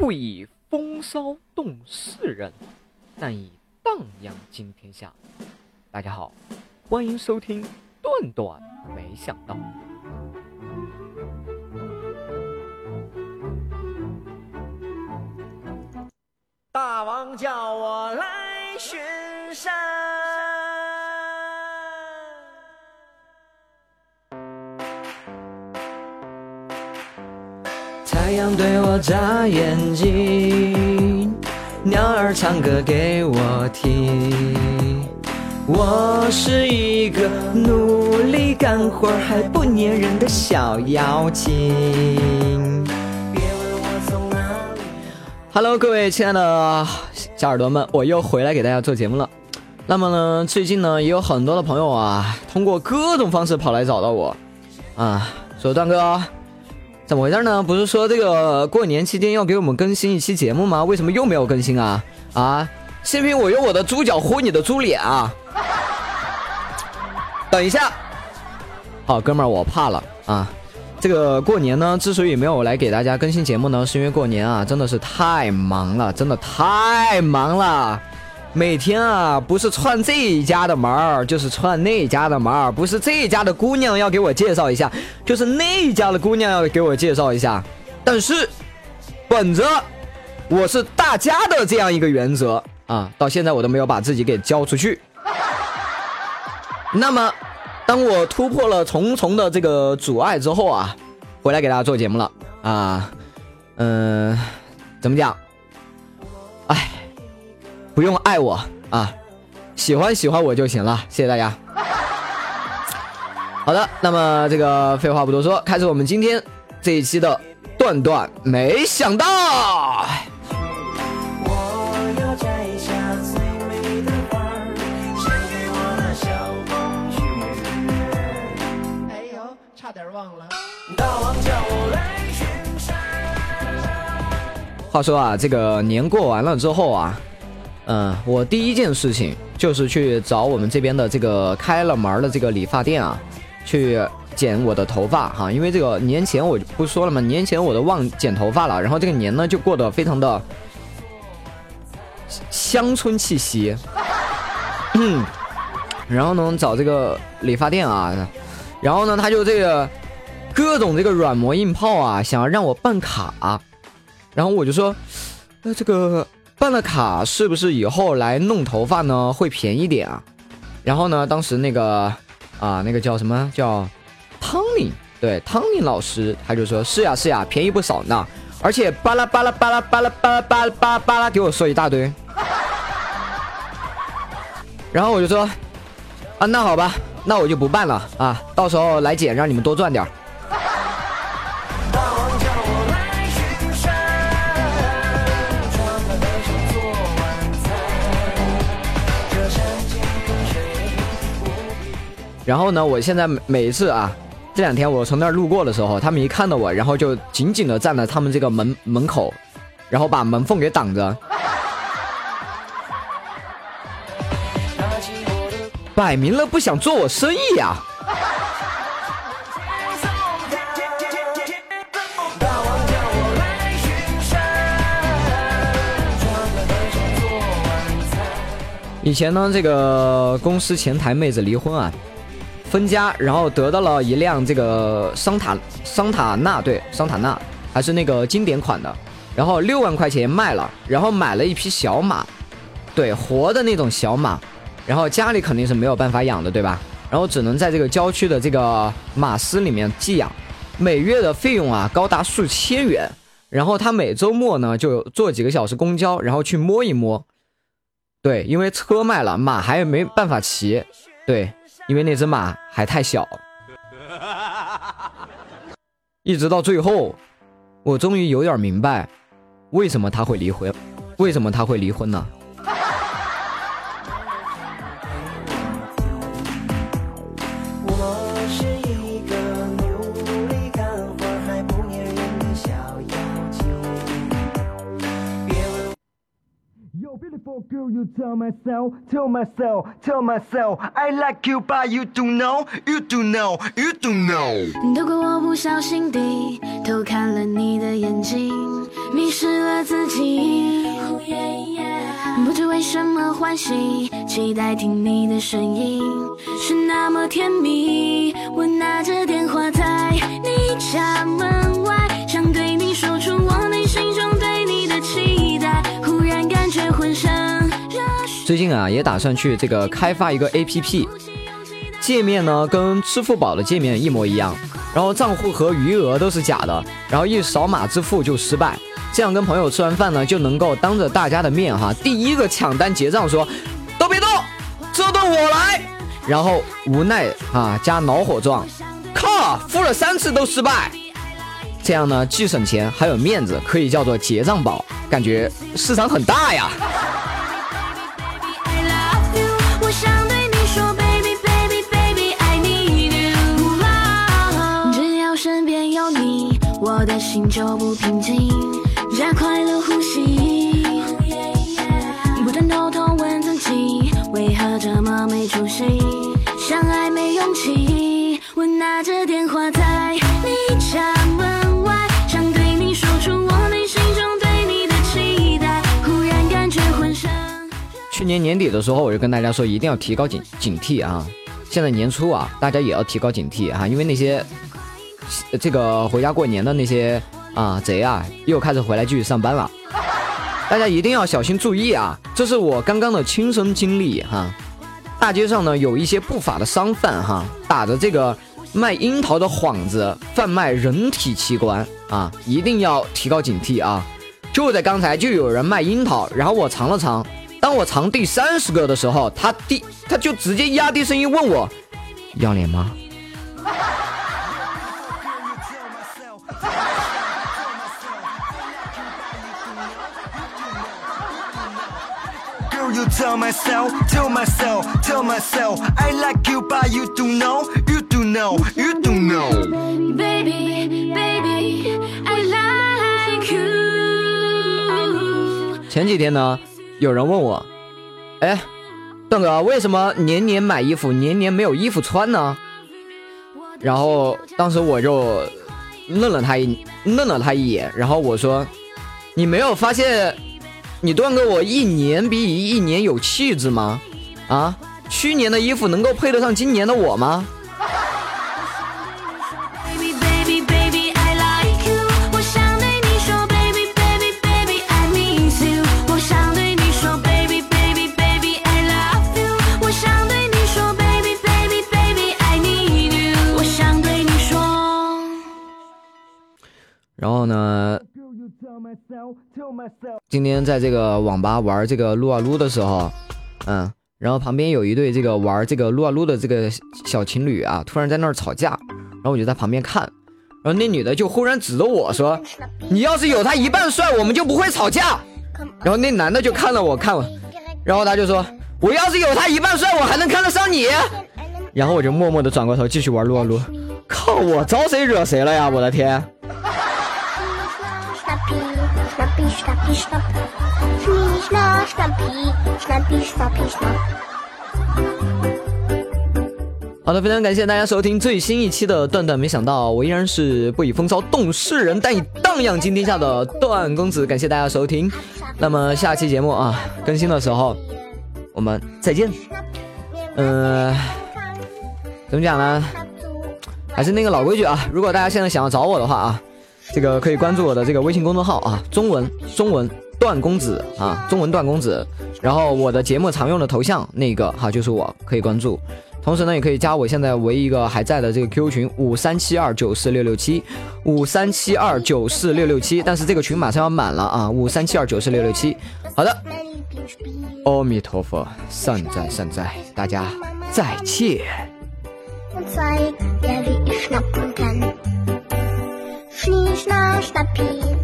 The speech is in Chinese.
不以风骚动世人，但以荡漾惊天下。大家好，欢迎收听段段没想到。大王叫我来巡山。太阳对我眨眼睛，鸟儿唱歌给我听。我是一个努力干活还不粘人的小妖精。别问我从哪里。Hello，各位亲爱的小耳朵们，我又回来给大家做节目了。那么呢，最近呢也有很多的朋友啊，通过各种方式跑来找到我，啊，说段哥，怎么回事呢？不是说这个过年期间要给我们更新一期节目吗？为什么又没有更新啊？啊，信不信我用我的猪脚呼你的猪脸啊？等一下，好，哥们儿，我怕了啊。这个过年呢，之所以没有来给大家更新节目呢，是因为过年啊，真的是太忙了，真的太忙了。每天啊，不是串这一家的门儿，就是串那家的门儿，不是这一家的姑娘要给我介绍一下，就是那一家的姑娘要给我介绍一下。但是，本着我是大家的这样一个原则啊，到现在我都没有把自己给交出去。那么，当我突破了重重的这个阻碍之后啊，回来给大家做节目了啊，嗯、怎么讲？哎，不用爱我啊，喜欢喜欢我就行了，谢谢大家。好的，那么这个废话不多说，开始我们今天这一期的段段没想到。哎呦，差点忘了。话说啊，这个年过完了之后啊，嗯，我第一件事情就是去找我们这边的这个开了门的这个理发店啊，去剪我的头发哈。因为这个年前我不说了吗？年前我都忘剪头发了，然后这个年呢就过得非常的乡村气息。嗯，然后呢找这个理发店啊，然后呢他就这个各种这个软磨硬泡啊，想要让我办卡。然后我就说，那这个办了卡是不是以后来弄头发呢会便宜点啊？然后呢，当时那个啊，那个叫什么叫汤尼，对，汤尼老师他就说是呀是呀，便宜不少呢，而且巴拉巴拉巴拉巴拉巴拉巴拉巴拉巴拉给我说一大堆。然后我就说，啊，那好吧，那我就不办了啊，到时候来剪，让你们多赚点。然后呢，我现在每每一次啊，这两天我从那儿路过的时候，他们一看到我，然后就紧紧的站在他们这个门门口，然后把门缝给挡着，摆明了不想做我生意呀、大王叫我来巡山，装扮的像做晚餐。以前呢，这个公司前台妹子离婚啊，分家，然后得到了一辆这个桑塔桑塔纳，对，桑塔纳还是那个经典款的，然后六万块钱卖了，然后买了一匹小马，对，活的那种小马，然后家里肯定是没有办法养的，对吧？然后只能在这个郊区的这个马司里面寄养，每月的费用啊高达数千元，然后他每周末呢就坐几个小时公交，然后去摸一摸。对，因为车卖了，马还没办法骑。对，因为那只马还太小。一直到最后，我终于有点明白，为什么他会离婚，为什么他会离婚呢？you beautiful girl you tell myself tell myself tell myself i like you but you do know you do know you do know 都怪我不小心地偷看了你的眼睛，迷失了自己。oh yeah，不知为什么欢喜，期待听你的声音，是那么甜蜜。我拿着电话在你家门外。最近啊，也打算去这个开发一个 APP，界面呢跟支付宝的界面一模一样，然后账户和余额都是假的，然后一扫码支付就失败。这样跟朋友吃完饭呢，就能够当着大家的面哈，第一个抢单结账说，都别动，这顿我来。然后无奈啊加恼火状，靠，付了三次都失败。这样呢既省钱还有面子，可以叫做结账宝，感觉市场很大呀。I love you，我想对你说，baby baby baby I need you。只要身边有你，我的心就不平静，加快了呼吸，不断偷偷问自己，为何这么没出息？相爱没勇气，我拿着电话在你家去年年底的时候，我就跟大家说，一定要提高警警惕啊！现在年初啊，大家也要提高警惕啊，因为那些这个回家过年的那些啊贼啊，又开始回来继续上班了。大家一定要小心注意啊！这是我刚刚的亲身经历哈。大街上呢，有一些不法的商贩哈，打着这个卖樱桃的幌子，贩卖人体器官啊，一定要提高警惕啊！就在刚才，就有人卖樱桃，然后我尝了尝，当我藏第三十个的时候，他第他就直接压低声音问我，要脸吗？前几天呢？有人问我，哎，段哥，为什么年年买衣服，年年没有衣服穿呢？然后当时我就愣了他一愣了他一眼，然后我说，你没有发现你段哥我一年比一年有气质吗？啊，去年的衣服能够配得上今年的我吗？然后呢今天在这个网吧玩这个撸啊撸的时候，嗯，然后旁边有一对这个玩这个撸啊撸的这个小情侣啊，突然在那儿吵架，然后我就在旁边看，然后那女的就忽然指着我说：“你要是有他一半帅，我们就不会吵架。”然后那男的就看了我看我，然后他就说：“我要是有他一半帅，我还能看得上你。”然后我就默默的转过头继续玩撸啊撸，靠，我招谁惹谁了呀？我的天！Schnappi, schnappi, schnapp. Schnie, schna, schnappi, schnappi, schnappi, schnapp. 好的，非常感谢大家收听最新一期的《段段没想到》，我依然是不以风骚动世人，但以荡漾惊天下的段公子。感谢大家收听，那么下期节目啊更新的时候，我们再见。嗯、怎么讲呢？还是那个老规矩啊，如果大家现在想要找我的话啊，这个可以关注我的这个微信公众号啊，中文中文段公子啊，中文段公子。然后我的节目常用的头像那个哈就是我，可以关注。同时呢，也可以加我现在唯一一个还在的这个 QQ 群五三七二九四六六七五三七二九四六六七，但是这个群马上要满了啊，五三七二九四六六七。好的，阿弥陀佛，善哉善哉，大家再见。Mr. P.